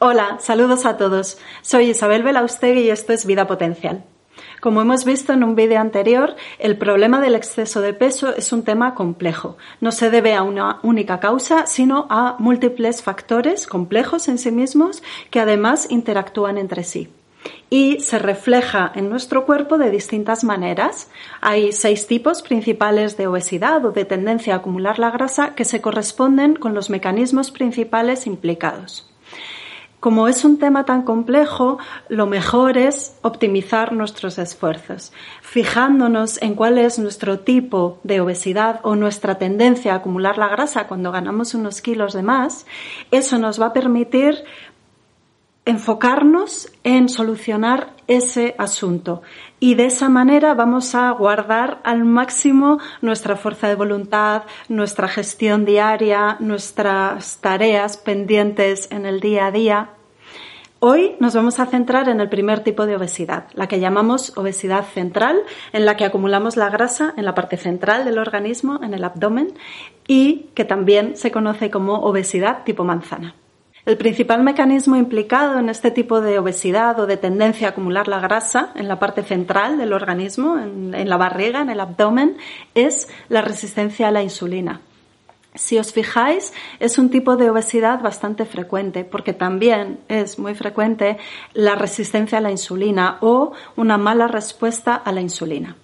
Hola, saludos a todos. Soy Isabel Belaustegui y esto es Vida Potencial. Como hemos visto en un vídeo anterior, el problema del exceso de peso es un tema complejo. No se debe a una única causa, sino a múltiples factores complejos en sí mismos que además interactúan entre sí y se refleja en nuestro cuerpo de distintas maneras. Hay seis tipos principales de obesidad o de tendencia a acumular la grasa que se corresponden con los mecanismos principales implicados. Como es un tema tan complejo, lo mejor es optimizar nuestros esfuerzos, fijándonos en cuál es nuestro tipo de obesidad o nuestra tendencia a acumular la grasa cuando ganamos unos kilos de más. Eso nos va a permitir enfocarnos en solucionar ese asunto y de esa manera vamos a guardar al máximo nuestra fuerza de voluntad, nuestra gestión diaria, nuestras tareas pendientes en el día a día. Hoy nos vamos a centrar en el primer tipo de obesidad, la que llamamos obesidad central, en la que acumulamos la grasa en la parte central del organismo, en el abdomen, y que también se conoce como obesidad tipo manzana. El principal mecanismo implicado en este tipo de obesidad o de tendencia a acumular la grasa en la parte central del organismo, en, la barriga, en el abdomen, es la resistencia a la insulina. Si os fijáis, es un tipo de obesidad bastante frecuente, porque también es muy frecuente la resistencia a la insulina o una mala respuesta a la insulina.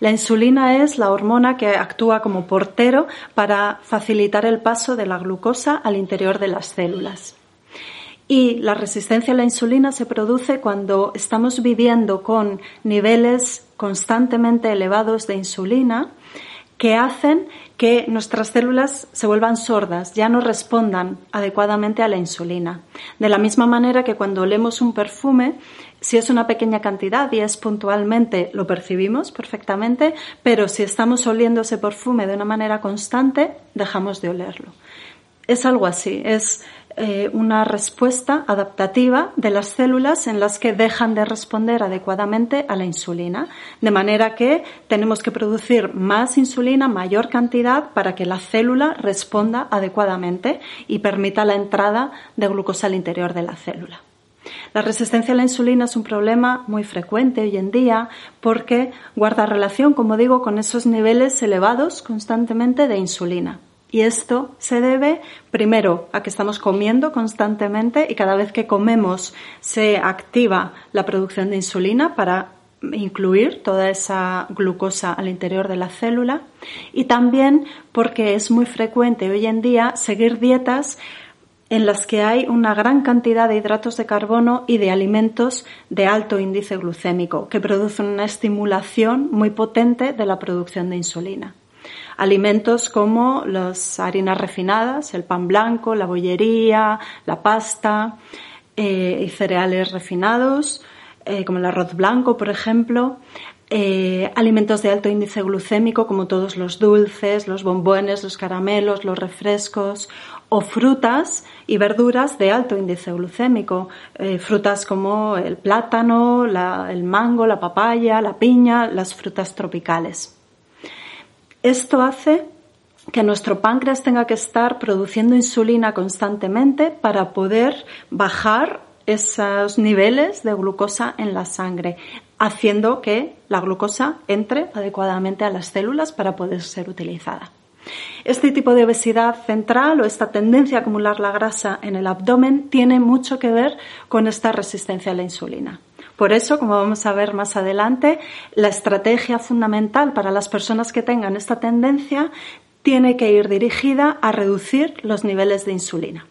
La insulina es la hormona que actúa como portero para facilitar el paso de la glucosa al interior de las células. Y la resistencia a la insulina se produce cuando estamos viviendo con niveles constantemente elevados de insulina que hacen que nuestras células se vuelvan sordas, ya no respondan adecuadamente a la insulina. De la misma manera que cuando olemos un perfume, si es una pequeña cantidad y es puntualmente, lo percibimos perfectamente, pero si estamos oliendo ese perfume de una manera constante, dejamos de olerlo. Es algo así, es eh, una respuesta adaptativa de las células en las que dejan de responder adecuadamente a la insulina, de manera que tenemos que producir más insulina, mayor cantidad, para que la célula responda adecuadamente y permita la entrada de glucosa al interior de la célula. La resistencia a la insulina es un problema muy frecuente hoy en día porque guarda relación, como digo, con esos niveles elevados constantemente de insulina. Y esto se debe, primero, a que estamos comiendo constantemente y cada vez que comemos se activa la producción de insulina para incluir toda esa glucosa al interior de la célula y también porque es muy frecuente hoy en día seguir dietas en las que hay una gran cantidad de hidratos de carbono y de alimentos de alto índice glucémico, que producen una estimulación muy potente de la producción de insulina. Alimentos como las harinas refinadas, el pan blanco, la bollería, la pasta eh, y cereales refinados, eh, como el arroz blanco, por ejemplo, eh, alimentos de alto índice glucémico como todos los dulces, los bombones, los caramelos, los refrescos o frutas y verduras de alto índice glucémico, eh, frutas como el plátano, el mango, la papaya, la piña, las frutas tropicales. Esto hace que nuestro páncreas tenga que estar produciendo insulina constantemente para poder bajar esos niveles de glucosa en la sangre, haciendo que la glucosa entre adecuadamente a las células para poder ser utilizada. Este tipo de obesidad central o esta tendencia a acumular la grasa en el abdomen tiene mucho que ver con esta resistencia a la insulina. Por eso, como vamos a ver más adelante, la estrategia fundamental para las personas que tengan esta tendencia tiene que ir dirigida a reducir los niveles de insulina.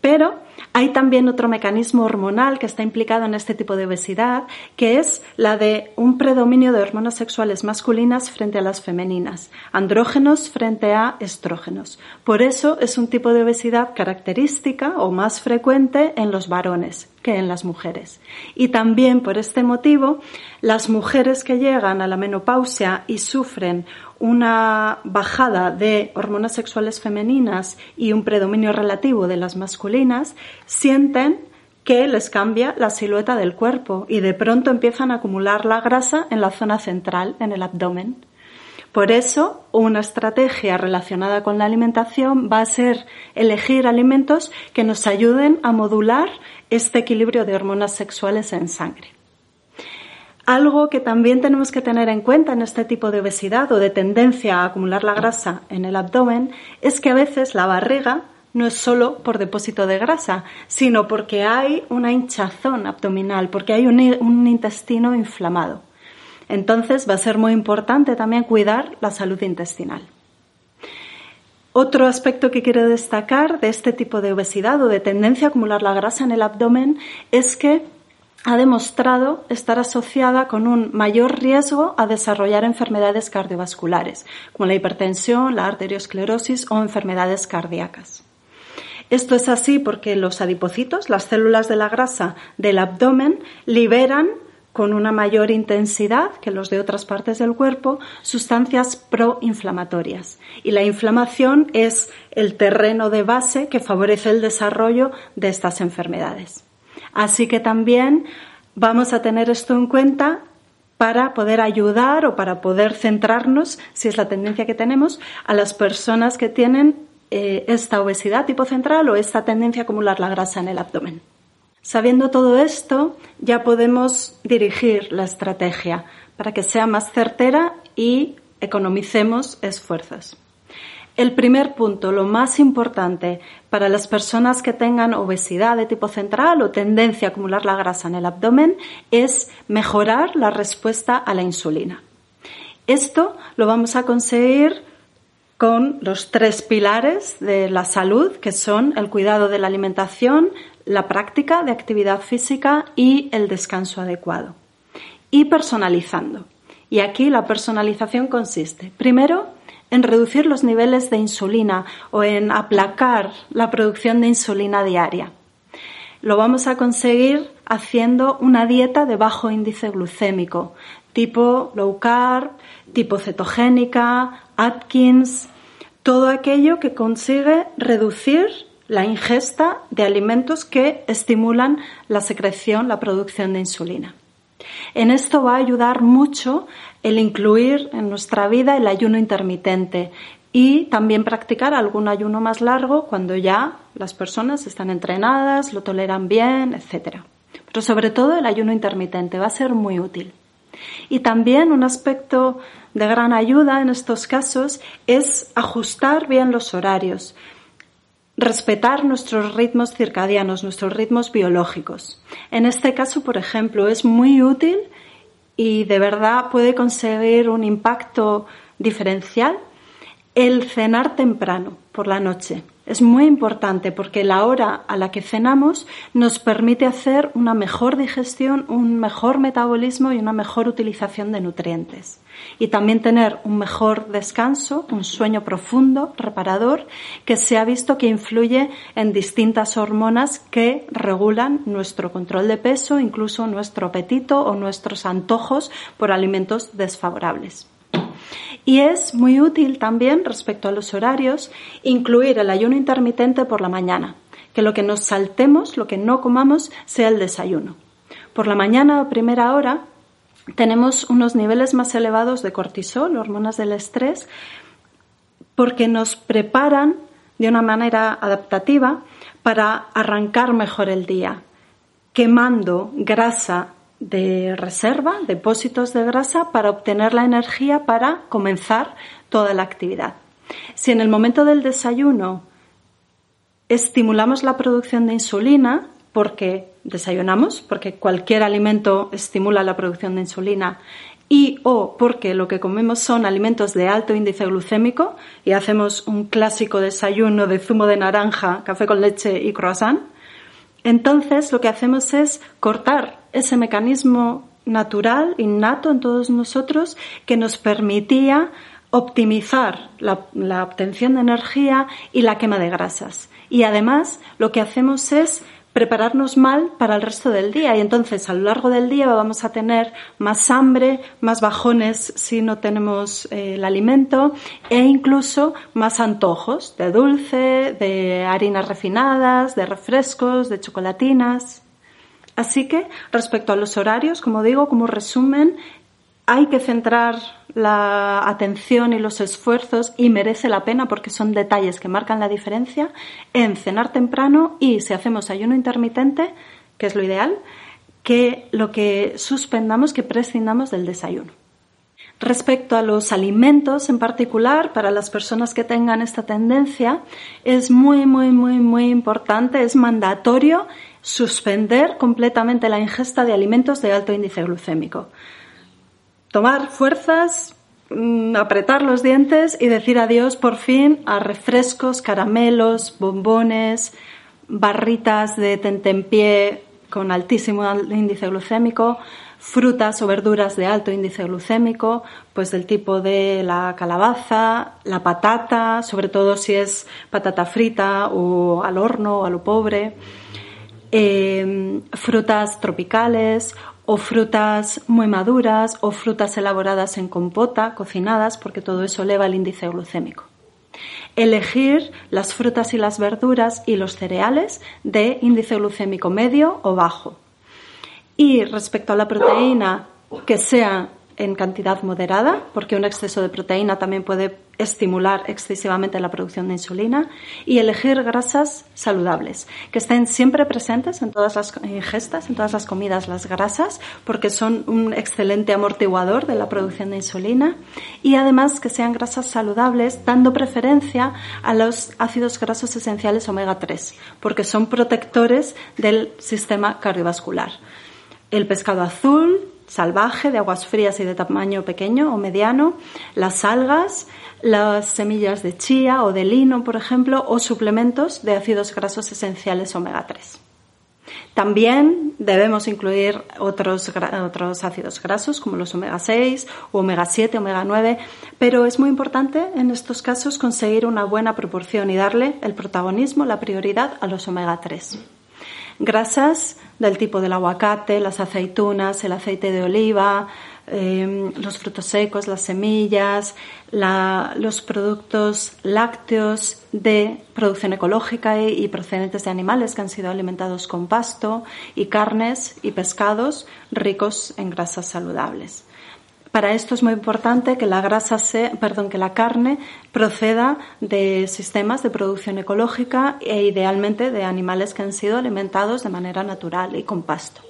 Pero hay también otro mecanismo hormonal que está implicado en este tipo de obesidad, que es la de un predominio de hormonas sexuales masculinas frente a las femeninas, andrógenos frente a estrógenos. Por eso es un tipo de obesidad característica o más frecuente en los varones que en las mujeres. Y también por este motivo, las mujeres que llegan a la menopausia y sufren una bajada de hormonas sexuales femeninas y un predominio relativo de las masculinas, sienten que les cambia la silueta del cuerpo y de pronto empiezan a acumular la grasa en la zona central, en el abdomen. Por eso, una estrategia relacionada con la alimentación va a ser elegir alimentos que nos ayuden a modular este equilibrio de hormonas sexuales en sangre. Algo que también tenemos que tener en cuenta en este tipo de obesidad o de tendencia a acumular la grasa en el abdomen es que a veces la barriga no es solo por depósito de grasa, sino porque hay una hinchazón abdominal, porque hay un, un intestino inflamado. Entonces va a ser muy importante también cuidar la salud intestinal. Otro aspecto que quiero destacar de este tipo de obesidad o de tendencia a acumular la grasa en el abdomen es que ha demostrado estar asociada con un mayor riesgo a desarrollar enfermedades cardiovasculares, como la hipertensión, la arteriosclerosis o enfermedades cardíacas. Esto es así porque los adipocitos, las células de la grasa del abdomen, liberan con una mayor intensidad que los de otras partes del cuerpo, sustancias proinflamatorias. Y la inflamación es el terreno de base que favorece el desarrollo de estas enfermedades. Así que también vamos a tener esto en cuenta para poder ayudar o para poder centrarnos, si es la tendencia que tenemos, a las personas que tienen eh, esta obesidad tipo central o esta tendencia a acumular la grasa en el abdomen. Sabiendo todo esto, ya podemos dirigir la estrategia para que sea más certera y economicemos esfuerzos. El primer punto, lo más importante para las personas que tengan obesidad de tipo central o tendencia a acumular la grasa en el abdomen, es mejorar la respuesta a la insulina. Esto lo vamos a conseguir con los tres pilares de la salud, que son el cuidado de la alimentación, la práctica de actividad física y el descanso adecuado. Y personalizando. Y aquí la personalización consiste, primero, en reducir los niveles de insulina o en aplacar la producción de insulina diaria. Lo vamos a conseguir haciendo una dieta de bajo índice glucémico, tipo low carb, tipo cetogénica, Atkins, todo aquello que consigue reducir la ingesta de alimentos que estimulan la secreción, la producción de insulina. En esto va a ayudar mucho el incluir en nuestra vida el ayuno intermitente y también practicar algún ayuno más largo cuando ya las personas están entrenadas, lo toleran bien, etc. Pero sobre todo el ayuno intermitente va a ser muy útil. Y también un aspecto de gran ayuda en estos casos es ajustar bien los horarios respetar nuestros ritmos circadianos, nuestros ritmos biológicos. En este caso, por ejemplo, es muy útil y de verdad puede conseguir un impacto diferencial el cenar temprano por la noche. Es muy importante porque la hora a la que cenamos nos permite hacer una mejor digestión, un mejor metabolismo y una mejor utilización de nutrientes. Y también tener un mejor descanso, un sueño profundo, reparador, que se ha visto que influye en distintas hormonas que regulan nuestro control de peso, incluso nuestro apetito o nuestros antojos por alimentos desfavorables. Y es muy útil también, respecto a los horarios, incluir el ayuno intermitente por la mañana, que lo que nos saltemos, lo que no comamos, sea el desayuno. Por la mañana o primera hora tenemos unos niveles más elevados de cortisol, hormonas del estrés, porque nos preparan de una manera adaptativa para arrancar mejor el día, quemando grasa de reserva, depósitos de grasa, para obtener la energía para comenzar toda la actividad. Si en el momento del desayuno estimulamos la producción de insulina, porque desayunamos, porque cualquier alimento estimula la producción de insulina, y o porque lo que comemos son alimentos de alto índice glucémico y hacemos un clásico desayuno de zumo de naranja, café con leche y croissant, entonces lo que hacemos es cortar ese mecanismo natural, innato en todos nosotros, que nos permitía optimizar la, obtención de energía y la quema de grasas. Y además lo que hacemos es prepararnos mal para el resto del día y entonces a lo largo del día vamos a tener más hambre, más bajones si no tenemos eh, el alimento e incluso más antojos de dulce, de harinas refinadas, de refrescos, de chocolatinas. Así que respecto a los horarios, como digo, como resumen, hay que centrar la atención y los esfuerzos y merece la pena porque son detalles que marcan la diferencia en cenar temprano y si hacemos ayuno intermitente, que es lo ideal, que lo que suspendamos, que prescindamos del desayuno. Respecto a los alimentos en particular, para las personas que tengan esta tendencia, es muy, muy, muy, muy importante, es mandatorio suspender completamente la ingesta de alimentos de alto índice glucémico tomar fuerzas, mm, apretar los dientes y decir adiós por fin a refrescos, caramelos, bombones, barritas de tentempié con altísimo índice glucémico, frutas o verduras de alto índice glucémico, pues del tipo de la calabaza, la patata, sobre todo si es patata frita o al horno o a lo pobre, eh, frutas tropicales o frutas muy maduras o frutas elaboradas en compota, cocinadas, porque todo eso eleva el índice glucémico. Elegir las frutas y las verduras y los cereales de índice glucémico medio o bajo. Y respecto a la proteína, que sea en cantidad moderada, porque un exceso de proteína también puede estimular excesivamente la producción de insulina, y elegir grasas saludables, que estén siempre presentes en todas las ingestas, en todas las comidas, las grasas, porque son un excelente amortiguador de la producción de insulina, y además que sean grasas saludables, dando preferencia a los ácidos grasos esenciales omega 3, porque son protectores del sistema cardiovascular. El pescado azul, salvaje de aguas frías y de tamaño pequeño o mediano, las algas, las semillas de chía o de lino, por ejemplo, o suplementos de ácidos grasos esenciales omega 3. También debemos incluir otros, otros ácidos grasos como los omega 6 o omega 7, omega 9, pero es muy importante en estos casos conseguir una buena proporción y darle el protagonismo, la prioridad a los omega 3. Grasas del tipo del aguacate, las aceitunas, el aceite de oliva, em, los frutos secos, las semillas, los productos lácteos de producción ecológica y, y, procedentes de animales que han sido alimentados con pasto y carnes y pescados ricos en grasas saludables. Para esto es muy importante que la grasa perdón, que la carne proceda de sistemas de producción ecológica e idealmente de animales que han sido alimentados de manera natural y con pasto.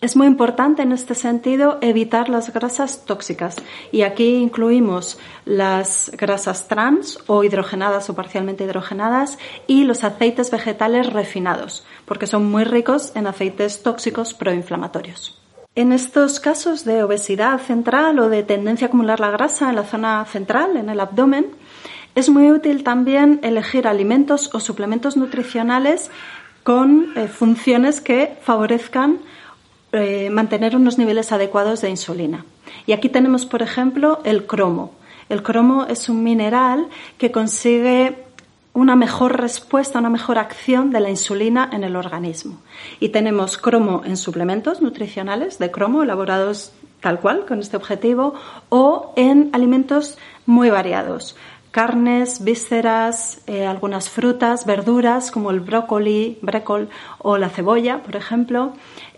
Es muy importante en este sentido evitar las grasas tóxicas y aquí incluimos las grasas trans o hidrogenadas o parcialmente hidrogenadas y los aceites vegetales refinados porque son muy ricos en aceites tóxicos proinflamatorios. En estos casos de obesidad central o de tendencia a acumular la grasa en la zona central, en el abdomen, es muy útil también elegir alimentos o suplementos nutricionales con eh, funciones que favorezcan eh, mantener unos niveles adecuados de insulina. Y aquí tenemos, por ejemplo, el cromo. El cromo es un mineral que consigue una mejor respuesta, una mejor acción de la insulina en el organismo. Y tenemos cromo en suplementos nutricionales de cromo elaborados tal cual con este objetivo o en alimentos muy variados. Carnes, vísceras, eh, algunas frutas, verduras como el brócoli, brécol o la cebolla, por ejemplo,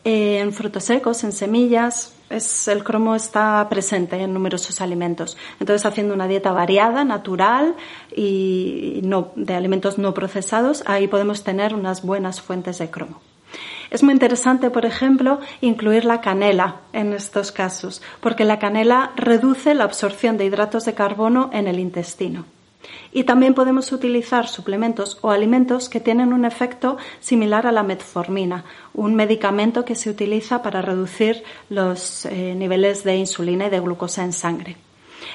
eh, en frutos secos, en semillas, es, el cromo está presente en numerosos alimentos. Entonces, haciendo una dieta variada, natural y no, de alimentos no procesados, ahí podemos tener unas buenas fuentes de cromo. Es muy interesante, por ejemplo, incluir la canela en estos casos, porque la canela reduce la absorción de hidratos de carbono en el intestino. Y también podemos utilizar suplementos o alimentos que tienen un efecto similar a la metformina, un medicamento que se utiliza para reducir los eh, niveles de insulina y de glucosa en sangre.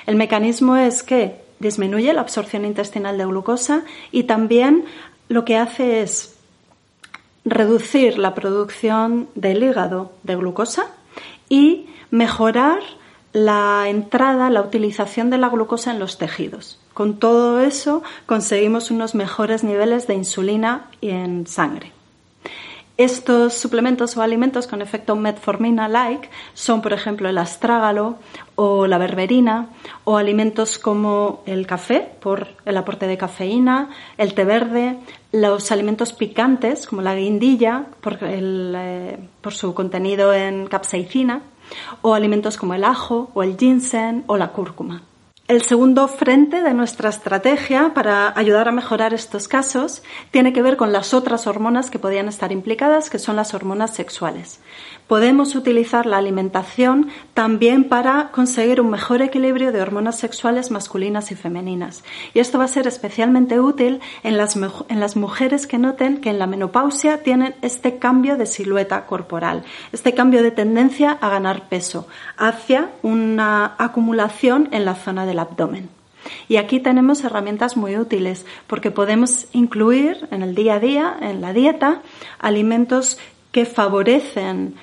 El mecanismo es que disminuye la absorción intestinal de glucosa y también lo que hace es reducir la producción del hígado de glucosa y mejorar la entrada, la utilización de la glucosa en los tejidos. Con todo eso conseguimos unos mejores niveles de insulina en sangre. Estos suplementos o alimentos con efecto metformina-like son, por ejemplo, el astrágalo o la berberina, o alimentos como el café, por el aporte de cafeína, el té verde, los alimentos picantes, como la guindilla, por, eh, por su contenido en capsaicina, o alimentos como el ajo o el ginseng o la cúrcuma. El segundo frente de nuestra estrategia para ayudar a mejorar estos casos tiene que ver con las otras hormonas que podían estar implicadas, que son las hormonas sexuales. Podemos utilizar la alimentación también para conseguir un mejor equilibrio de hormonas sexuales masculinas y femeninas. Y esto va a ser especialmente útil en las, en las mujeres que noten que en la menopausia tienen este cambio de silueta corporal, este cambio de tendencia a ganar peso hacia una acumulación en la zona de la abdomen. Y aquí tenemos herramientas muy útiles porque podemos incluir en el día a día, en la dieta, alimentos que favorecen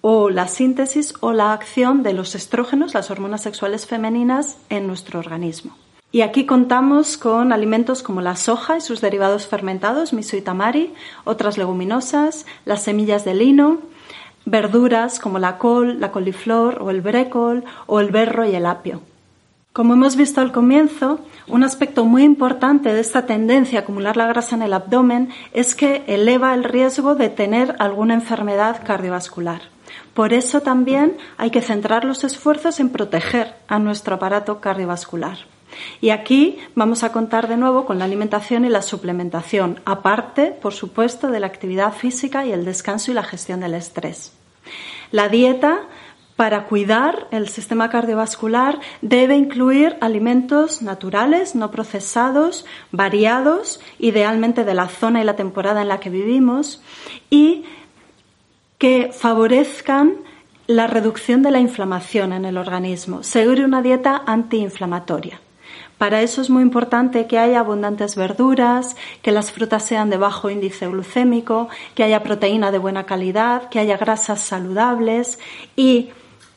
o la síntesis o la acción de los estrógenos, las hormonas sexuales femeninas, en nuestro organismo. Y aquí contamos con alimentos como la soja y sus derivados fermentados, miso y tamari, otras leguminosas, las semillas de lino, verduras como la col, la coliflor o el brécol o el berro y el apio. Como hemos visto al comienzo, un aspecto muy importante de esta tendencia a acumular la grasa en el abdomen es que eleva el riesgo de tener alguna enfermedad cardiovascular. Por eso también hay que centrar los esfuerzos en proteger a nuestro aparato cardiovascular. Y aquí vamos a contar de nuevo con la alimentación y la suplementación, aparte, por supuesto, de la actividad física y el descanso y la gestión del estrés. La dieta para cuidar el sistema cardiovascular debe incluir alimentos naturales, no procesados, variados, idealmente de la zona y la temporada en la que vivimos, y que favorezcan la reducción de la inflamación en el organismo, seguir una dieta antiinflamatoria. Para eso es muy importante que haya abundantes verduras, que las frutas sean de bajo índice glucémico, que haya proteína de buena calidad, que haya grasas saludables y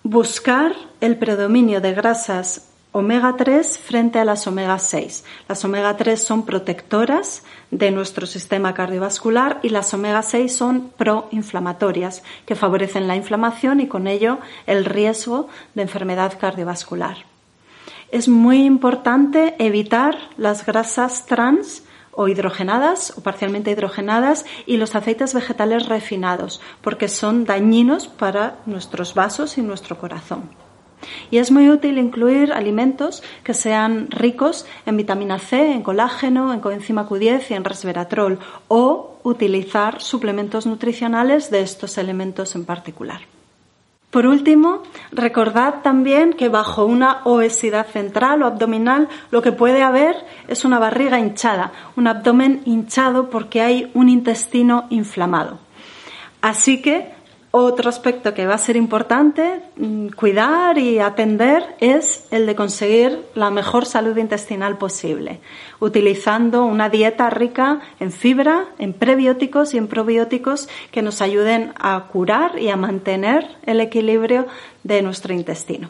buscar el predominio de grasas omega 3 frente a las omega 6. Las omega 3 son protectoras de nuestro sistema cardiovascular y las omega 6 son proinflamatorias, que favorecen la inflamación y con ello el riesgo de enfermedad cardiovascular. Es muy importante evitar las grasas trans o hidrogenadas o parcialmente hidrogenadas y los aceites vegetales refinados, porque son dañinos para nuestros vasos y nuestro corazón. Y es muy útil incluir alimentos que sean ricos en vitamina C, en colágeno, en coenzima Q10 y en resveratrol o utilizar suplementos nutricionales de estos elementos en particular. Por último, recordad también que bajo una obesidad central o abdominal lo que puede haber es una barriga hinchada, un abdomen hinchado porque hay un intestino inflamado. Así que otro aspecto que va a ser importante mm, cuidar y atender es el de conseguir la mejor salud intestinal posible, utilizando una dieta rica en fibra, en prebióticos y en probióticos que nos ayuden a curar y a mantener el equilibrio de nuestro intestino.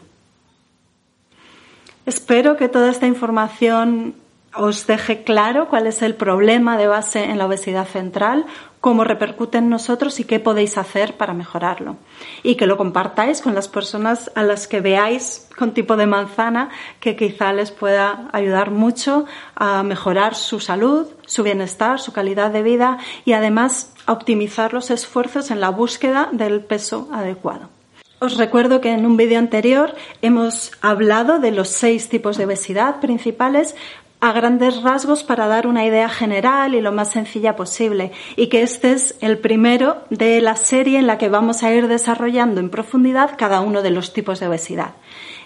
Espero que toda esta información os deje claro cuál es el problema de base en la obesidad central, cómo repercute en nosotros y qué podéis hacer para mejorarlo. Y que lo compartáis con las personas a las que veáis con tipo de manzana que quizá les pueda ayudar mucho a mejorar su salud, su bienestar, su calidad de vida y además a optimizar los esfuerzos en la búsqueda del peso adecuado. Os recuerdo que en un vídeo anterior hemos hablado de los seis tipos de obesidad principales, a grandes rasgos para dar una idea general y lo más sencilla posible y que este es el primero de la serie en la que vamos a ir desarrollando en profundidad cada uno de los tipos de obesidad.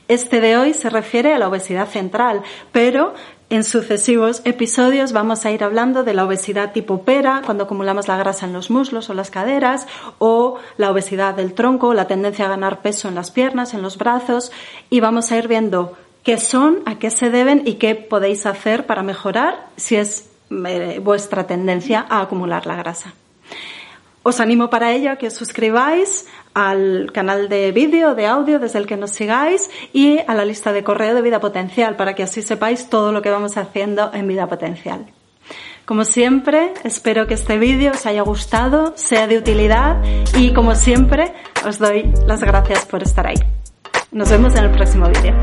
Este de hoy se refiere a la obesidad central, pero en sucesivos episodios vamos a ir hablando de la obesidad tipo pera, cuando acumulamos la grasa en los muslos o las caderas, o la obesidad del tronco, la tendencia a ganar peso en las piernas, en los brazos, y vamos a ir viendo qué son, a qué se deben y qué podéis hacer para mejorar si es eh, vuestra tendencia a acumular la grasa. Os animo para ello a que os suscribáis al canal de vídeo, de audio desde el que nos sigáis y a la lista de correo de Vida Potencial para que así sepáis todo lo que vamos haciendo en Vida Potencial. Como siempre, espero que este vídeo os haya gustado, sea de utilidad y como siempre, os doy las gracias por estar ahí. Nos vemos en el próximo vídeo.